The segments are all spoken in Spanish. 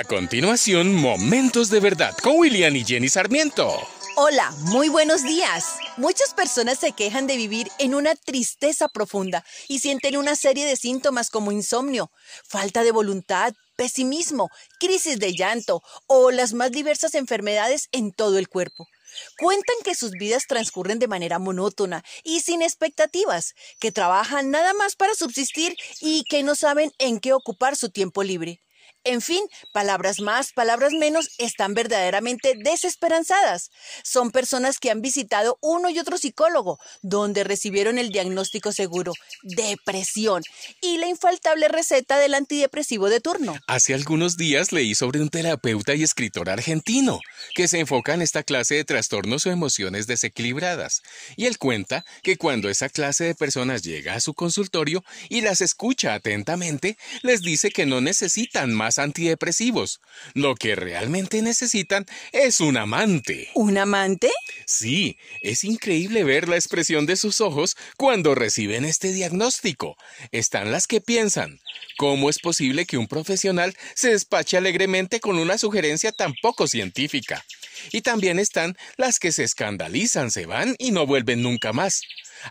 A continuación, Momentos de Verdad con William y Jenny Sarmiento. Hola, muy buenos días. Muchas personas se quejan de vivir en una tristeza profunda y sienten una serie de síntomas como insomnio, falta de voluntad, pesimismo, crisis de llanto o las más diversas enfermedades en todo el cuerpo. Cuentan que sus vidas transcurren de manera monótona y sin expectativas, que trabajan nada más para subsistir y que no saben en qué ocupar su tiempo libre. En fin, palabras más, palabras menos, están verdaderamente desesperanzadas. Son personas que han visitado uno y otro psicólogo, donde recibieron el diagnóstico seguro, depresión, y la infaltable receta del antidepresivo de turno. Hace algunos días leí sobre un terapeuta y escritor argentino que se enfoca en esta clase de trastornos o emociones desequilibradas. Y él cuenta que cuando esa clase de personas llega a su consultorio y las escucha atentamente, les dice que no necesitan más antidepresivos. Lo que realmente necesitan es un amante. ¿Un amante? Sí, es increíble ver la expresión de sus ojos cuando reciben este diagnóstico. Están las que piensan, ¿cómo es posible que un profesional se despache alegremente con una sugerencia tan poco científica? Y también están las que se escandalizan, se van y no vuelven nunca más.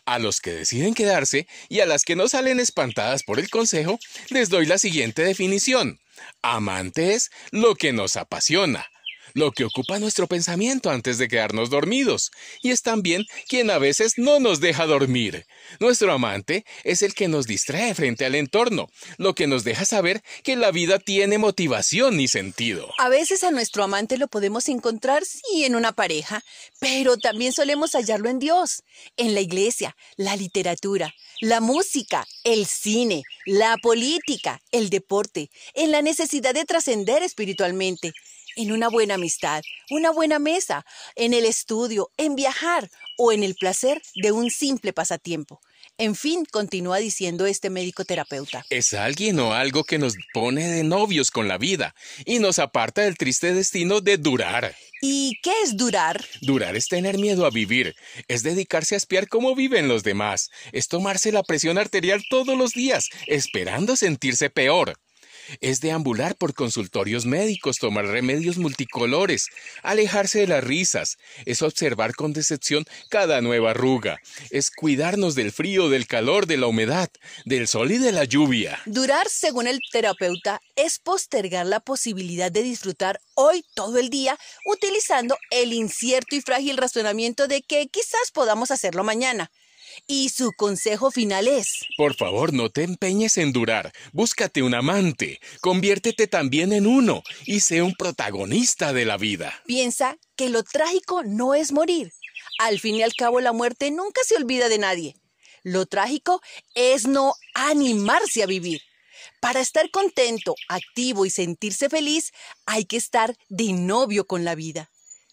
A los que deciden quedarse y a las que no salen espantadas por el consejo, les doy la siguiente definición. Amante es lo que nos apasiona, lo que ocupa nuestro pensamiento antes de quedarnos dormidos, y es también quien a veces no nos deja dormir. Nuestro amante es el que nos distrae frente al entorno, lo que nos deja saber que la vida tiene motivación y sentido. A veces a nuestro amante lo podemos encontrar, sí, en una pareja, pero también solemos hallarlo en Dios, en la iglesia, la literatura, la música, el cine, la política, el deporte, en la necesidad de trascender espiritualmente en una buena amistad, una buena mesa, en el estudio, en viajar o en el placer de un simple pasatiempo. En fin, continúa diciendo este médico terapeuta. Es alguien o algo que nos pone de novios con la vida y nos aparta del triste destino de durar. ¿Y qué es durar? Durar es tener miedo a vivir, es dedicarse a espiar cómo viven los demás, es tomarse la presión arterial todos los días, esperando sentirse peor es deambular por consultorios médicos, tomar remedios multicolores, alejarse de las risas, es observar con decepción cada nueva arruga, es cuidarnos del frío, del calor, de la humedad, del sol y de la lluvia. Durar, según el terapeuta, es postergar la posibilidad de disfrutar hoy todo el día utilizando el incierto y frágil razonamiento de que quizás podamos hacerlo mañana. Y su consejo final es... Por favor, no te empeñes en durar. Búscate un amante. Conviértete también en uno y sé un protagonista de la vida. Piensa que lo trágico no es morir. Al fin y al cabo, la muerte nunca se olvida de nadie. Lo trágico es no animarse a vivir. Para estar contento, activo y sentirse feliz, hay que estar de novio con la vida.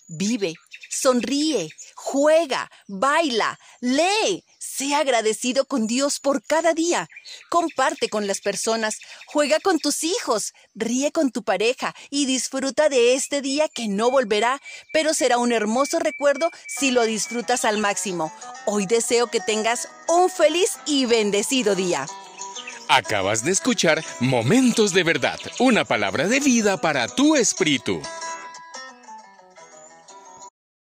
Vive, sonríe, juega, baila, lee, sea agradecido con Dios por cada día, comparte con las personas, juega con tus hijos, ríe con tu pareja y disfruta de este día que no volverá, pero será un hermoso recuerdo si lo disfrutas al máximo. Hoy deseo que tengas un feliz y bendecido día. Acabas de escuchar Momentos de Verdad, una palabra de vida para tu espíritu.